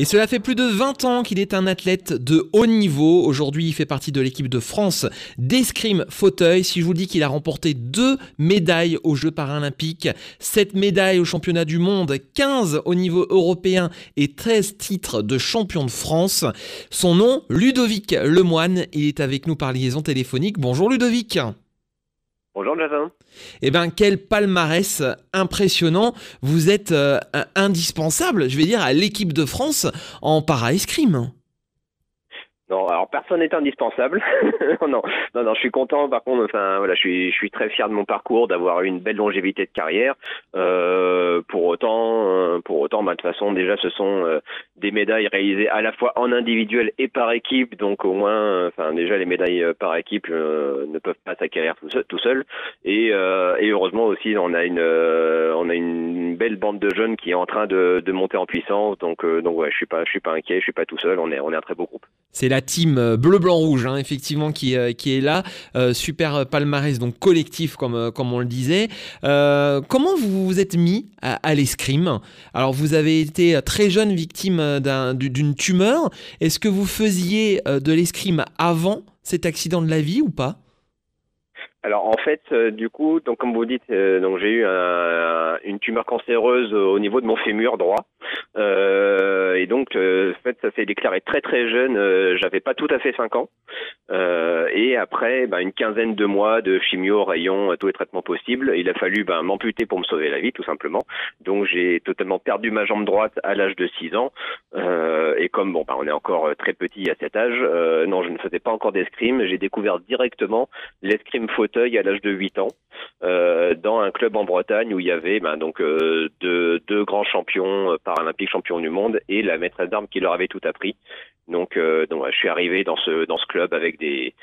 Et cela fait plus de 20 ans qu'il est un athlète de haut niveau. Aujourd'hui, il fait partie de l'équipe de France d'escrime fauteuil. Si je vous dis qu'il a remporté deux médailles aux Jeux paralympiques, 7 médailles au championnat du monde, 15 au niveau européen et 13 titres de champion de France. Son nom, Ludovic Lemoine. Il est avec nous par liaison téléphonique. Bonjour Ludovic. Bonjour. Eh bien, quel palmarès impressionnant. Vous êtes euh, indispensable, je vais dire, à l'équipe de France en para-escrime. Non, alors personne n'est indispensable. non, non, non, je suis content. Par contre, enfin, voilà, je suis, je suis très fier de mon parcours, d'avoir eu une belle longévité de carrière. Euh, pour autant, euh, pour autant, bah, de toute façon, déjà, ce sont euh, des médailles réalisées à la fois en individuel et par équipe. Donc, au moins, enfin, déjà, les médailles par équipe ne peuvent pas s'acquérir tout seul. Tout seul. Et, et heureusement aussi, on a une, on a une belle bande de jeunes qui est en train de, de monter en puissance. Donc, donc, ouais, je suis pas, je suis pas inquiet. Je suis pas tout seul. On est, on est un très beau groupe. C'est la team euh, bleu-blanc-rouge, hein, effectivement, qui, euh, qui est là. Euh, super palmarès, donc collectif, comme, comme on le disait. comment vous vous êtes mis à, l'escrime? Alors, vous avez été très jeune victime d'une tumeur. Est-ce que vous faisiez de l'escrime avant cet accident de la vie ou pas? Alors en fait, du coup, donc comme vous dites, donc j'ai eu une tumeur cancéreuse au niveau de mon fémur droit. Euh, et donc, euh, en fait, ça s'est déclaré très très jeune. Euh, j'avais pas tout à fait 5 ans. et après, ben, une quinzaine de mois de chimio, rayons, tous les traitements possibles. Il a fallu ben, m'amputer pour me sauver la vie, tout simplement. Donc, j'ai totalement perdu ma jambe droite à l'âge de 6 ans. et comme bon, ben, on est encore très petit à cet âge, non, je ne faisais pas encore d'escrime. J'ai découvert directement l'escrime fauteuil à l'âge de 8 ans dans un club en Bretagne où il y avait ben, donc deux, deux grands champions paralympiques champion du monde et la maîtresse d'armes qui leur avait tout appris. Donc, euh, donc je suis arrivé dans ce dans ce club avec des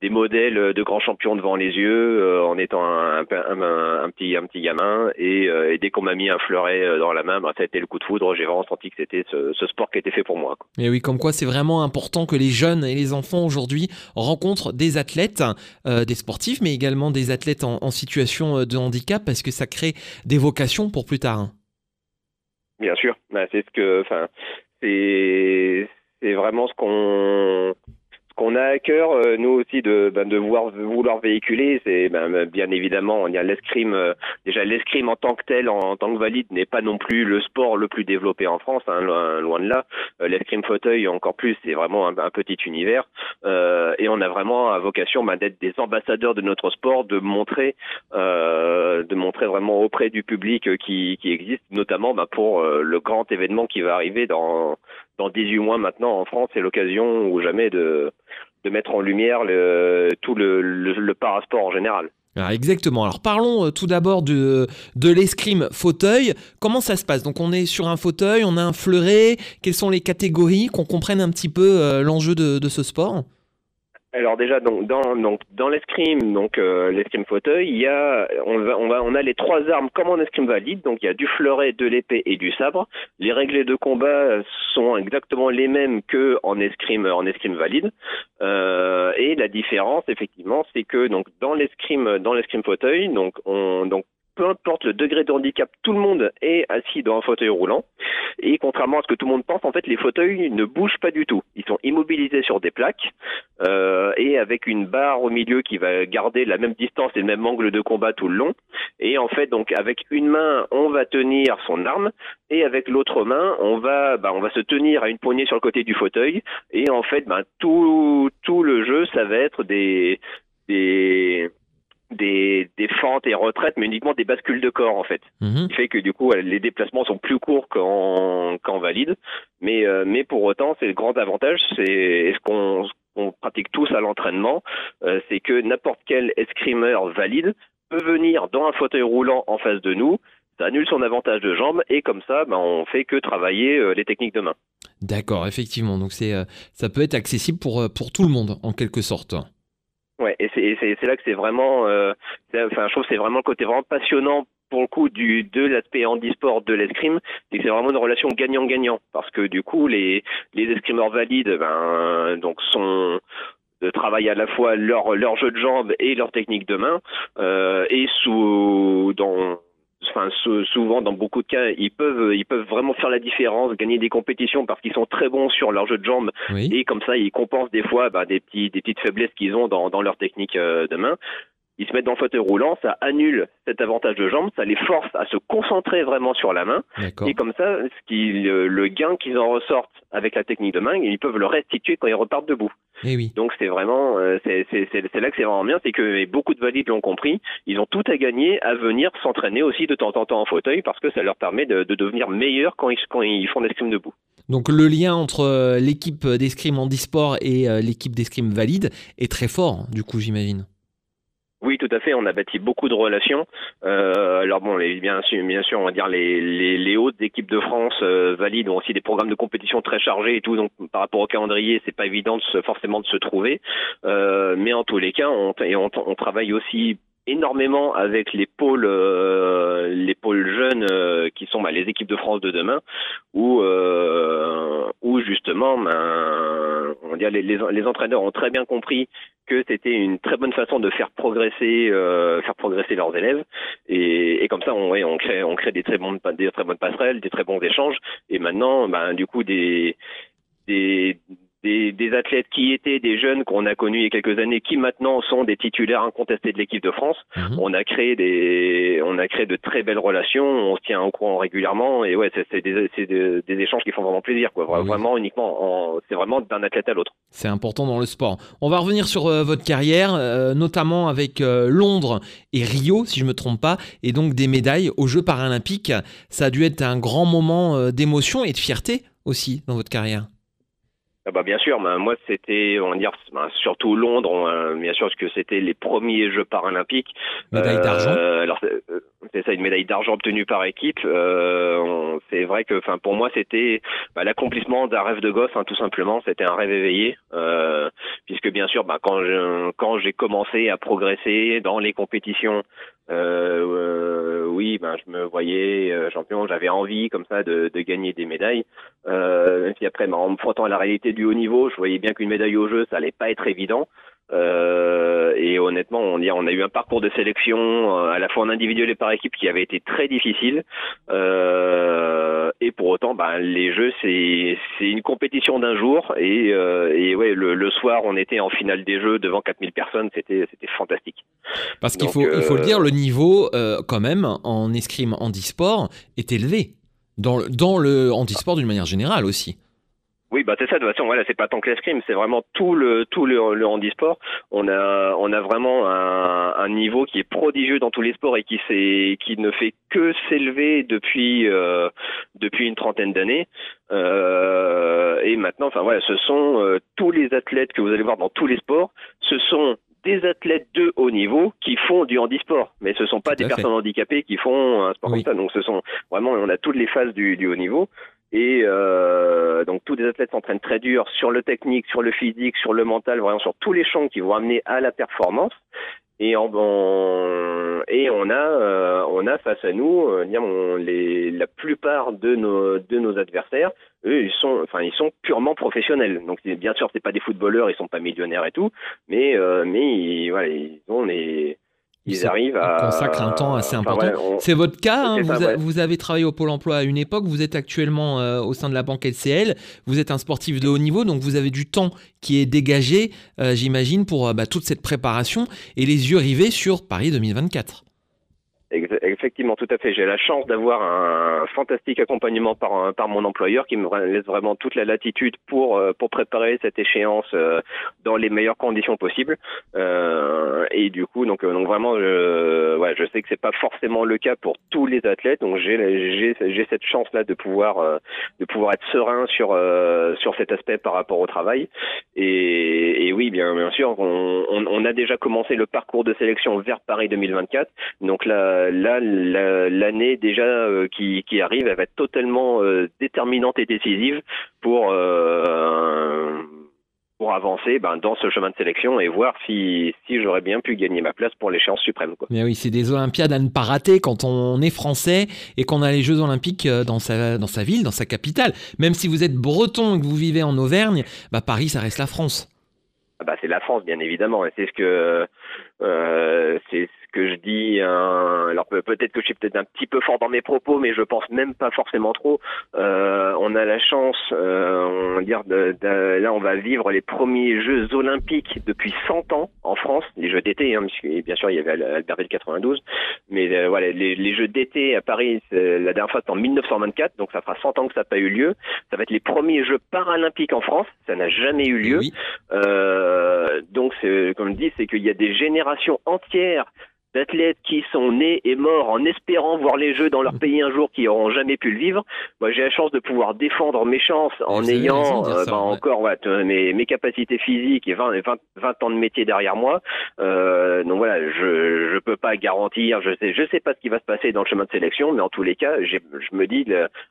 des modèles de grands champions devant les yeux, euh, en étant un, un, petit un petit gamin. Et, euh, et dès qu'on m'a mis un fleuret dans la main, bah, ça a été le coup de foudre. J'ai vraiment senti que c'était ce, ce, sport qui était fait pour moi. Quoi. Et oui, comme quoi c'est vraiment important que les jeunes et les enfants aujourd'hui rencontrent des athlètes, des sportifs, mais également des athlètes en, en, situation de handicap, parce que ça crée des vocations pour plus tard. Bien sûr, bah, c'est ce que, enfin, c'est c'est vraiment ce qu'on qu'on a à cœur, euh, nous aussi, de, ben, de voir, vouloir véhiculer, c'est ben, bien évidemment, il y a l'escrime. Euh, déjà, l'escrime en tant que tel, en, tant que valide, n'est pas non plus le sport le plus développé en France, hein, loin, de là. Euh, l'escrime fauteuil, encore plus, c'est vraiment un, petit univers. et on a vraiment à vocation ben, d'être des ambassadeurs de notre sport, de montrer, de montrer vraiment auprès du public qui, qui existe, notamment ben, pour le grand événement qui va arriver dans dans 18 mois maintenant en France, c'est l'occasion ou jamais de, de mettre en lumière tout le, le, parasport en général. Alors exactement. Alors parlons euh, tout d'abord de, de l'escrime fauteuil. Comment ça se passe? Donc on est sur un fauteuil, on a un fleuret. Quelles sont les catégories? Qu'on comprenne un petit peu euh, l'enjeu de, de ce sport? Alors déjà donc dans donc dans l'escrime donc euh, l'escrime fauteuil il y a on va on va on a les trois armes comme en escrime valide. Donc il y a du fleuret de l'épée et du sabre. Les règles de combat sont exactement les mêmes que en escrime en escrime valide. Euh, et la différence effectivement c'est que donc dans l'escrime dans l'escrime fauteuil donc on donc peu importe le degré de handicap, tout le monde est assis dans un fauteuil roulant. Et contrairement à ce que tout le monde pense, en fait, les fauteuils ne bougent pas du tout. Ils sont immobilisés sur des plaques euh, et avec une barre au milieu qui va garder la même distance et le même angle de combat tout le long. Et en fait, donc avec une main, on va tenir son arme et avec l'autre main, on va, bah, on va se tenir à une poignée sur le côté du fauteuil. Et en fait, bah, tout, tout le jeu, ça va être des, des des, des fentes et retraites, mais uniquement des bascules de corps en fait. Ce qui fait que du coup les déplacements sont plus courts qu'en qu'en valide, mais euh, mais pour autant c'est le grand avantage, c'est ce qu'on on pratique tous à l'entraînement, euh, c'est que n'importe quel escrimeur valide peut venir dans un fauteuil roulant en face de nous, ça annule son avantage de jambe et comme ça, ben, on fait que travailler euh, les techniques de main. D'accord, effectivement. Donc c'est, ça peut être accessible pour, pour tout le monde en quelque sorte. Ouais, et c'est- là que c'est vraiment, euh, enfin, je trouve que c'est vraiment le côté vraiment passionnant pour le coup du de l'aspect handisport de l'escrime, c'est que c'est vraiment une relation gagnant-gagnant parce que du coup les les escrimeurs valides, ben donc sont de travailler à la fois leur leur jeu de jambes et leur technique de main euh, et sous dans Enfin, sou- souvent, dans beaucoup de cas, ils peuvent, ils peuvent vraiment faire la différence, gagner des compétitions parce qu'ils sont très bons sur leur jeu de jambes Oui. et comme ça, ils compensent des fois bah, des, petits, des petites faiblesses qu'ils ont dans, dans leur technique euh, de main. Ils se mettent dans le fauteuil roulant, ça annule cet avantage de jambes, ça les force à se concentrer vraiment sur la main. Et comme ça, ce le, gain qu'ils en ressortent avec la technique de main, ils peuvent le restituer quand ils repartent debout. Eh oui. Donc c'est vraiment, euh, c'est là que c'est vraiment bien, c'est que beaucoup de valides l'ont compris, ils ont tout à gagner à venir s'entraîner aussi de temps en temps en fauteuil parce que ça leur permet de, de devenir meilleurs quand ils, quand ils font l'escrime debout. Donc le lien entre euh, l'équipe d'escrime handisport et euh, l'équipe d'escrime valide est très fort, du coup, j'imagine. Oui, tout à fait. On a bâti beaucoup de relations. Euh, alors bon, les, bien sûr, bien sûr, on va dire les, les, les hautes équipes de France euh, valides ont aussi des programmes de compétition très chargés et tout. Donc par rapport au calendrier, c'est pas évident de se, forcément de se trouver. Euh, mais en tous les cas, on, on, on travaille aussi énormément avec les pôles, euh, les pôles jeunes euh, qui sont bah, les équipes de France de demain, où, euh, où justement, ben, on va dire les, les, les entraîneurs ont très bien compris que c'était une très bonne façon de faire progresser, euh, faire progresser leurs élèves, et, et comme ça, on, ouais, on crée, on crée des très bonnes, des très bonnes passerelles, des très bons échanges, et maintenant, ben, du coup, des, des, des, des athlètes qui étaient des jeunes qu'on a connus il y a quelques années, qui maintenant sont des titulaires incontestés de l'équipe de France. Mhm. On a créé des, on a créé de très belles relations. On se tient au courant régulièrement et ouais, c'est des, des, des échanges qui font vraiment plaisir, quoi. Oui. Vraiment uniquement, en- c'est vraiment d'un athlète à l'autre. C'est important dans le sport. On va revenir sur euh, votre carrière, euh, notamment avec euh, Londres et Rio, si je me trompe pas, et donc des médailles aux Jeux paralympiques. Ça a dû être un grand moment d'émotion et de fierté aussi dans votre carrière. Ah bah bien sûr, ben, moi c'était, on va dire, ben, surtout Londres, on, euh, bien sûr, parce que c'était les premiers Jeux paralympiques. Médaille d'argent. Euh, alors euh, c'est ça, une médaille d'argent obtenue par équipe. Euh, c'est vrai que, enfin, pour moi, c'était bah, l'accomplissement d'un rêve de gosse, hein, tout simplement. C'était un rêve éveillé, euh, puisque bien sûr, bah, quand j'ai commencé à progresser dans les compétitions, euh, oui, ben, je me voyais champion. J'avais envie, comme ça, de, gagner des médailles. Et puis après, ben, en me frottant à la réalité du haut niveau, je voyais bien qu'une médaille au jeu, ça allait pas être évident. Euh, et honnêtement, on, y a- on a eu un parcours de sélection euh, à la fois en individuel et par équipe qui avait été très difficile. Euh, et pour autant, ben, les jeux, c'est une compétition d'un jour. Et, et ouais, le, le soir, on était en finale des jeux devant 4000 personnes. C'était fantastique. Parce qu'il faut, il faut le dire, le niveau, quand même, en escrime handisport, est élevé. Dans, le- dans le handisport d'une manière générale aussi. Oui, bah c'est ça. De toute façon, voilà, c'est pas tant que l'escrime, c'est vraiment tout le tout le, le handisport. On a on a vraiment un, un niveau qui est prodigieux dans tous les sports et qui s'est qui ne fait que s'élever depuis euh, depuis une trentaine d'années. Euh, et maintenant, enfin voilà, ce sont euh, tous les athlètes que vous allez voir dans tous les sports. Ce sont des athlètes de haut niveau qui font du handisport, mais ce sont pas des fait. personnes handicapées qui font un sport Oui. comme ça. Donc ce sont vraiment, on a toutes les phases du, du haut niveau. Et euh, donc tous les athlètes s'entraînent très dur sur le technique, sur le physique, sur le mental, vraiment sur tous les champs qui vont amener à la performance. Et en, en- et on a euh, on a face à nous euh, la plupart de nos de nos adversaires, eux ils sont enfin ils sont purement professionnels. Donc bien sûr c'est pas des footballeurs, ils sont pas millionnaires et tout, mais euh, mais ils, voilà ils ont les ils arrivent à consacrent un temps assez enfin, important. ouais, on- C'est votre cas, hein, C'est ça, vous, a- ouais. vous avez travaillé au Pôle emploi à une époque, vous êtes actuellement euh, au sein de la banque LCL, vous êtes un sportif de haut niveau, donc vous avez du temps qui est dégagé, euh, j'imagine, pour euh, bah, toute cette préparation et les yeux rivés sur Paris 2024. Effectivement, tout à fait. J'ai la chance d'avoir un fantastique accompagnement par, un- par mon employeur qui me laisse vraiment toute la latitude pour, euh, pour préparer cette échéance euh, dans les meilleures conditions possibles. Euh, et du coup, donc, euh, donc vraiment, je, ouais, je sais que c'est pas forcément le cas pour tous les athlètes. Donc j'ai j'ai cette chance là de pouvoir de pouvoir être serein sur sur cet aspect par rapport au travail. Et, et oui, bien bien sûr, on, on, on a déjà commencé le parcours de sélection vers Paris 2024. Donc là, là, la- l'année déjà euh, qui, qui arrive, elle va être totalement euh, déterminante et décisive pour euh, pour avancer ben, dans ce chemin de sélection et voir si, si j'aurais bien pu gagner ma place pour l'échéance suprême. Quoi. Mais oui, c'est des Olympiades à ne pas rater quand on est français et qu'on a les Jeux Olympiques euh, dans sa, dans sa ville, dans sa capitale. Même si vous êtes breton et que vous vivez en Auvergne, bah Paris, ça reste la France. Ah bah, c'est la France, bien évidemment. Et c'est ce que euh, c'est que je dis, alors peut-être que je suis peut-être un petit peu fort dans mes propos, mais je pense même pas forcément trop. Euh, on a la chance, euh, on va dire, de, de, là on va vivre les premiers Jeux olympiques depuis 100 ans en France, les Jeux d'été, hein, bien sûr il y avait Albertville 92, mais euh, voilà, les, les, Jeux d'été à Paris, la dernière fois c'était en 1924, donc ça fera 100 ans que ça n'a pas eu lieu. Ça va être les premiers Jeux paralympiques en France, ça n'a jamais eu lieu. Oui. Euh, donc comme je dis, c'est qu'il y a des générations entières d'athlètes qui sont nés et morts en espérant voir les Jeux dans leur pays un jour qui n'auront jamais pu le vivre. Moi, j'ai la chance de pouvoir défendre mes chances en ayant euh, bah, encore ouais, mes, mes, capacités physiques et 20, 20, 20, ans de métier derrière moi. Euh, donc voilà, je je peux pas garantir, je sais je sais pas ce qui va se passer dans le chemin de sélection, mais en tous les cas, je me dis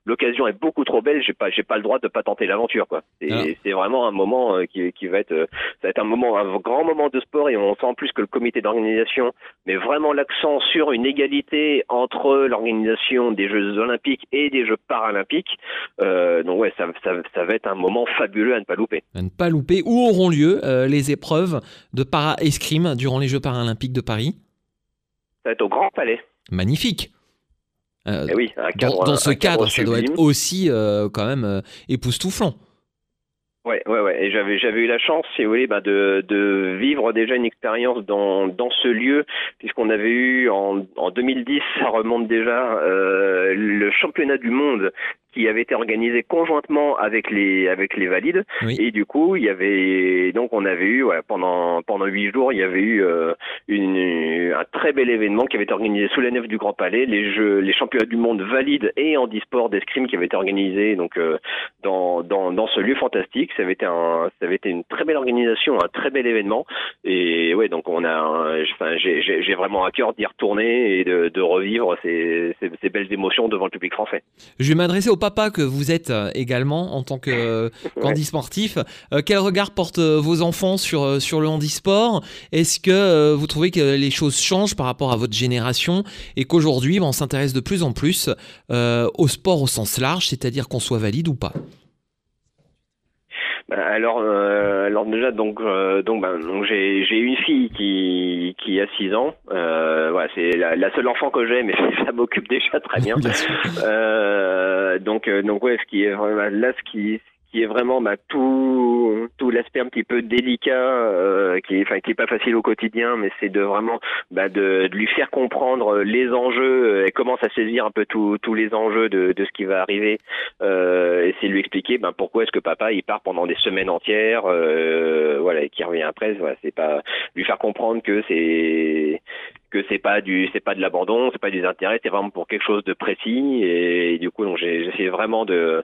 l'occasion est beaucoup trop belle, j'ai pas j'ai pas le droit de pas tenter l'aventure quoi. C'est vraiment un moment euh, qui, qui va être euh, ça va être un moment un grand moment de sport et on sent en plus que le comité d'organisation mais vraiment l'accent sur une égalité entre l'organisation des Jeux olympiques et des Jeux paralympiques. Euh, donc ouais, ça, ça, ça, va être un moment fabuleux à ne pas louper. À ne pas louper. Où auront lieu euh, les épreuves de para-escrime durant les Jeux paralympiques de Paris? Ça va être au Grand Palais. Magnifique. Euh, eh oui, cadre, dans, ce cadre, cadre ça doit être aussi euh, quand même époustouflant. Ouais, ouais, ouais. Et j'avais, j'avais eu la chance, si vous voulez, bah, de, de vivre déjà une expérience dans, dans ce lieu, puisqu'on avait eu en, en 2010, ça remonte déjà, euh, le championnat du monde qui avait été organisé conjointement avec les avec les valides. Et du coup il y avait donc on avait eu pendant pendant huit jours il y avait eu euh, une, un très bel événement qui avait été organisé sous la nef du Grand Palais. Les jeux les championnats du monde valides et en e-sport d'escrime qui avaient été organisés donc euh, dans, dans dans ce lieu fantastique. Ça avait été un ça avait été une très belle organisation un très bel événement. Et ouais donc on a enfin j'ai j'ai vraiment à cœur d'y retourner et de, de revivre ces, ces, ces belles émotions devant le public français. Je vais m'adresser au papa que vous êtes euh, également en tant que euh, candy sportif. Euh, quel regard portent vos enfants sur, sur le handisport? Est-ce que vous trouvez que les choses changent par rapport à votre génération et qu'aujourd'hui on s'intéresse de plus en plus au sport au sens large, c'est-à-dire qu'on soit valide ou pas? Alors, euh, alors déjà donc euh, donc, ben, donc j'ai j'ai une fille qui qui a 6 ans. Euh, voilà, c'est la, la, seule enfant que j'ai, mais ça m'occupe déjà très bien. Euh, donc donc ouais, ce qui est là ce qui qui est vraiment bah, tout tout l'aspect un petit peu délicat euh, qui enfin qui est pas facile au quotidien mais c'est de vraiment bah, de, de, lui faire comprendre les enjeux et commence à saisir un peu tous tous les enjeux de, de ce qui va arriver euh, et c'est lui expliquer bah, pourquoi est-ce que papa il part pendant des semaines entières euh, voilà et qui revient après voilà c'est pas lui faire comprendre que c'est que c'est pas du c'est pas de l'abandon c'est pas des intérêts c'est vraiment pour quelque chose de précis. Et, du coup donc j'ai essayé vraiment de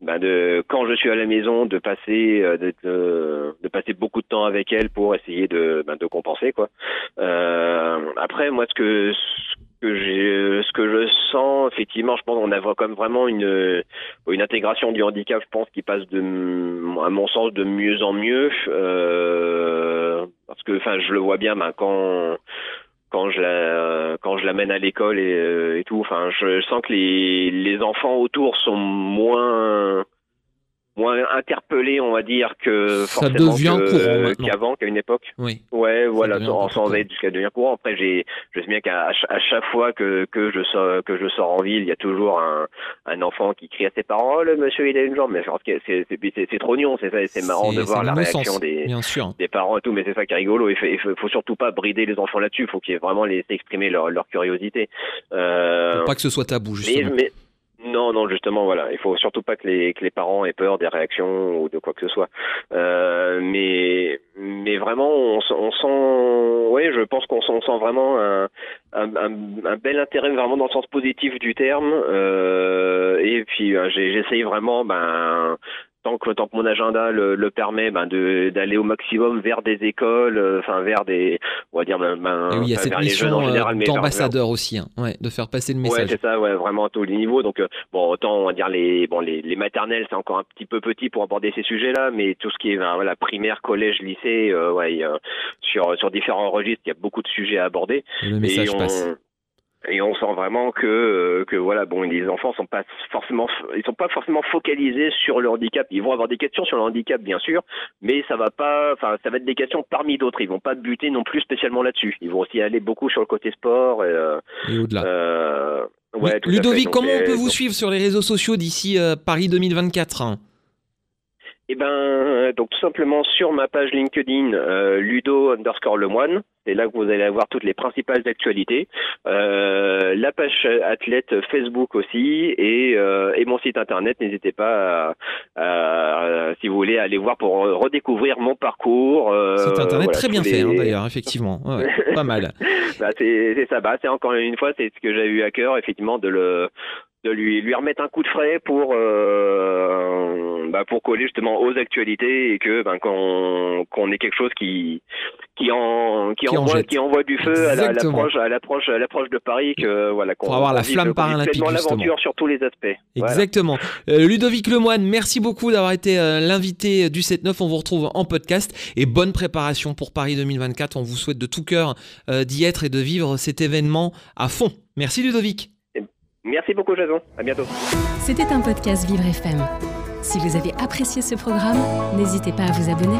ben de quand je suis à la maison de passer euh, de, de, de, passer beaucoup de temps avec elle pour essayer de ben, de compenser quoi. Euh, après moi ce que ce que j'ai ce que je sens effectivement je pense qu'on a comme vraiment une une intégration du handicap je pense qui passe de à mon sens de mieux en mieux. Euh, parce que enfin je le vois bien ben, quand quand je la quand je l'amène à l'école et, euh, et, tout. Enfin, je sens que les les enfants autour sont moins moins interpellé, on va dire, que ça courant qu'avant, qu'à une époque. Oui. Ouais, voilà, sans, sans être jusqu'à devenir courant. Après, j'ai, je sais bien qu'à à chaque fois que que je sors que je sors en ville, il y a toujours un un enfant qui crie à ses parents, oh, le monsieur il a une jambe. Mais c'est c'est c'est, c'est trop nion, c'est c'est marrant de voir la réaction des des parents et tout, mais c'est ça qui est rigolo. Il faut, faut, surtout pas brider les enfants là-dessus. Il faut qu'ils vraiment laisser exprimer leur leur curiosité. Euh, Pour pas que ce soit tabou, justement. mais, non, non, justement, voilà. Il faut surtout pas que les, que les parents aient peur des réactions ou de quoi que ce soit. Euh, mais, mais vraiment, on, on sent, oui, je pense qu'on sent, sent vraiment un, un, un, bel intérêt vraiment dans le sens positif du terme. Euh, et puis, euh, j'essaye vraiment, ben, tant que tant que mon agenda le, le permet, ben de d'aller au maximum vers des écoles, euh, enfin vers des, on va dire, ben, ben, oui, il y a cette vers les jeunes mission en général, euh, vers- d'ambassadeur aussi, hein, ouais, de faire passer le Ouais, message. c'est ça, ouais, vraiment à tous les niveaux. Donc, euh, bon, autant on va dire les, bon, les, les maternelles, c'est encore un petit peu petit pour aborder ces sujets-là, mais tout ce qui est, ben, voilà, primaire, collège, lycée, euh, ouais, sur sur différents registres, il y a beaucoup de sujets à aborder. Le message et on, passe. Et on sent vraiment que euh, que voilà bon les enfants sont pas forcément ils sont pas forcément focalisés sur le handicap ils vont avoir des questions sur le handicap bien sûr mais ça va pas enfin ça va être des questions parmi d'autres ils vont pas buter non plus spécialement là-dessus ils vont aussi aller beaucoup sur le côté sport et, euh, Et au-delà. euh, ouais. Ludovic, comment on peut vous donc- suivre sur les réseaux sociaux d'ici euh, Paris 2024 hein? Eh ben, donc tout simplement sur ma page LinkedIn, euh, Ludo underscore Lemoine, c'est là que vous allez avoir toutes les principales actualités. Euh, la page athlète Facebook aussi et, euh, et mon site internet. N'hésitez pas, à, à- si vous voulez, aller voir pour redécouvrir mon parcours. euh, Site internet voilà, très bien fait, hein, d'ailleurs, effectivement. Ouais, pas mal. bah, c'est c'est ça. Bah, c'est encore une fois, c'est ce que j'ai eu à cœur, effectivement, de le de lui lui remettre un coup de frais pour euh, bah, pour coller justement aux actualités et que ben qu'on qu'on ait quelque chose qui qui en qui, Qui en envoie qui envoie du feu à l'approche à l'approche à l'approche de Paris que voilà qu'on Pour avoir la flamme paralympique, l'aventure sur tous les aspects. Voilà. Exactement. Euh, Ludovic Lemoine, merci beaucoup d'avoir été euh, l'invité du 7-9. On vous retrouve en podcast et bonne préparation pour Paris 2024. On vous souhaite de tout cœur d'y être et de vivre cet événement à fond. Merci Ludovic. Merci beaucoup Jason. À bientôt. C'était un podcast Vivre FM. Si vous avez apprécié ce programme, n'hésitez pas à vous abonner.